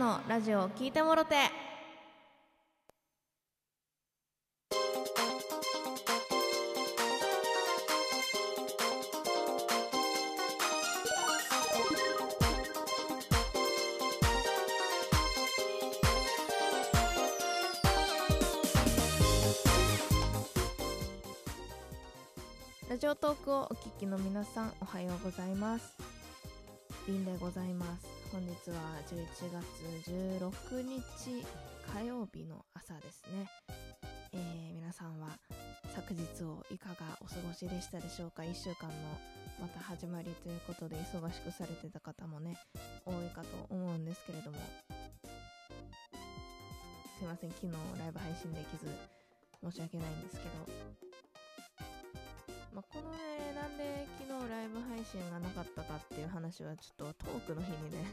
のラジオを聞いてもろて。ラジオトークをお聞きの皆さんおはようございます。ビンでございます。本日は11月16日火曜日の朝ですね、えー、皆さんは昨日をいかがお過ごしでしたでしょうか？1週間のまた始まりということで忙しくされてた方もね多いかと思うんですけれども。すいません。昨日ライブ配信できず申し訳ないんですけど。まあ、このね、なんで昨日ライブ配信がなかったかっていう話はちょっとトークの日にね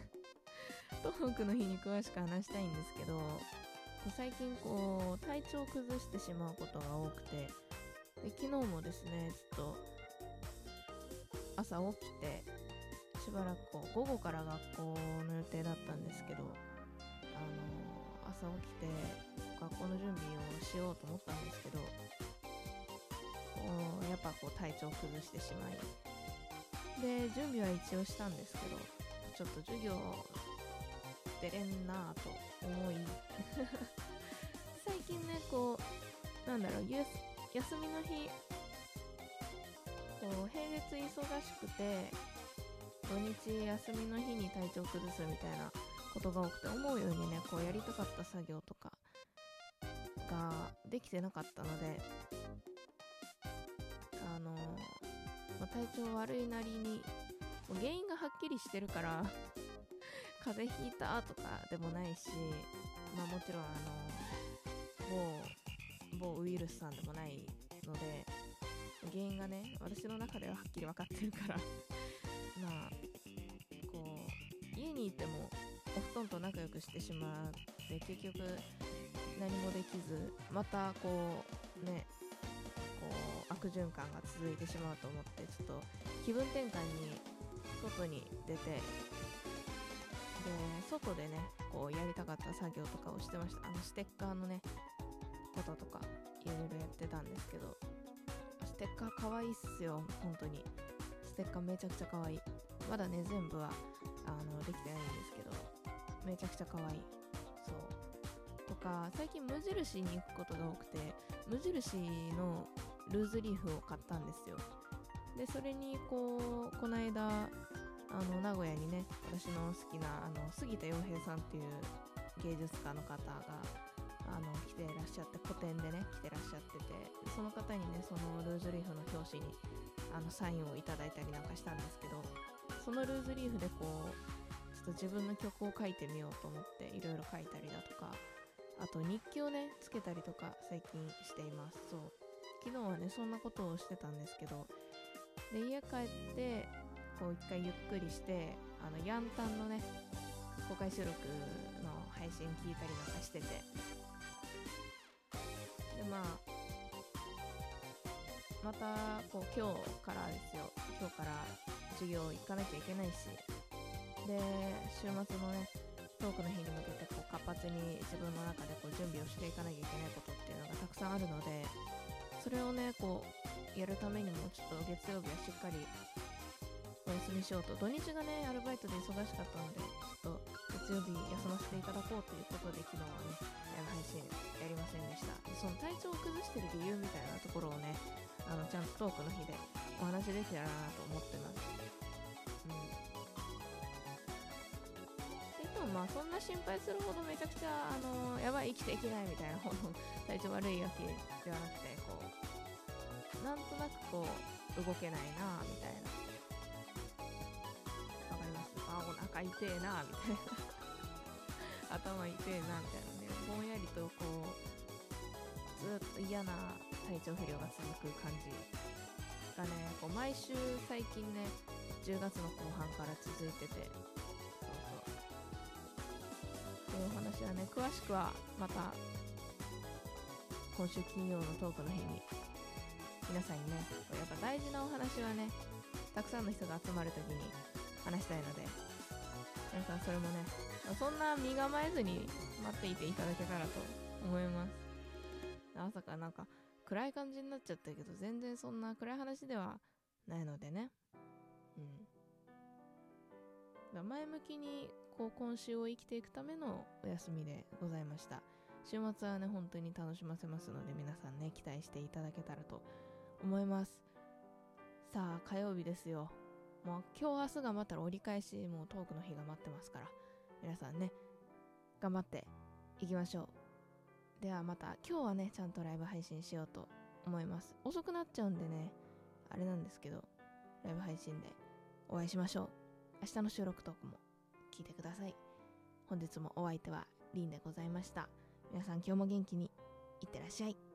トークの日に詳しく話したいんですけど、最近こう、体調を崩してしまうことが多くて、で昨日もですね、ちょっと朝起きて、しばらくこう午後から学校の予定だったんですけど、あの朝起きて学校の準備をしようと思ったんですけど、やっぱこう体調崩してしまい。で準備は一応したんですけどちょっと授業出れんなぁと思い。最近ねこうなんだろう休みの日こう平日忙しくて土日休みの日に体調崩すみたいなことが多くて思うようにねこうやりたかった作業とかができてなかったので体調悪いなりにもう原因がはっきりしてるから 風邪ひいたとかでもないし、まあ、もちろんあの某某ウイルスさんでもないので原因がね私の中でははっきり分かってるから まあこう家にいてもお布団と仲良くしてしまって結局何もできずまたこうね循環が続いてしまうと思ってちょっと気分転換に外に出てで外でねこうやりたかった作業とかをしてました。あのステッカーのねこととかいろいろやってたんですけどステッカーかわいいっすよ。本当に。ステッカーめちゃくちゃかわい。いまだね全部はあのできてないんですけどめちゃくちゃかわいい。そう。とか最近無印に行くことが多くて無印のルーズリーフを買ったんですよ。でそれにこうこの間あの名古屋にね私の好きなあの杉田洋平さんっていう芸術家の方があの来てらっしゃって個展でね来てらっしゃっててその方にねそのルーズリーフの表紙にあのサインをいただいたりなんかしたんですけどそのルーズリーフでこうちょっと自分の曲を書いてみようと思っていろいろ書いたりだとかあと日記をねつけたりとか最近しています。そう。昨日はねそんなことをしてたんですけどで家帰ってこう一回ゆっくりしてあのヤンタンのね公開収録の配信聞いたりなんかしてて。でまあまたこう今日からですよ。今日から授業行かなきゃいけないし。で週末のねトークの日に向けてこう活発に自分の中でこう準備をしていかなきゃいけないことっていうのがたくさんあるのでそれをねこうやるためにもちょっと月曜日はしっかりお休みしようと土日がねアルバイトで忙しかったのでちょっと月曜日休ませていただこうということで昨日はね配信やりませんでした。その体調を崩してる理由みたいなところをねあのちゃんとトークの日でお話できたらなと思ってますうん。まあそんな心配するほどめちゃくちゃあのやばい生きていけないみたいなほど体調悪いわけではなくてなんとなくこう動けないなみたいな。わかります？あお腹痛えなみたいな。頭痛えなみたいなね。ぼんやりとこうずっと嫌な体調不良が続く感じがねこう毎週最近ね10月の後半から続いててそうそう。っていうお話はね詳しくはまた今週金曜のトークの日に皆さんにねやっぱ大事なお話はねたくさんの人が集まる時に話したいので、皆さんそれもねそんな身構えずに待っていていただけたらと思います。朝かなんか暗い感じになっちゃったけど全然そんな暗い話ではないのでね。うん。前向きにこう今週を生きていくためのお休みでございました。週末はね本当に楽しませますので皆さんね期待していただけたらと思います。さあ火曜日ですよ。もう今日明日が待ったら折り返しもうトークの日が待ってますから。皆さんね頑張っていきましょう。ではまた今日はねちゃんとライブ配信しようと思います。遅くなっちゃうんでねあれなんですけどライブ配信でお会いしましょう。明日の収録トークも聞いてください。本日もお相手はリンでございました。皆さん今日も元気にいってらっしゃい。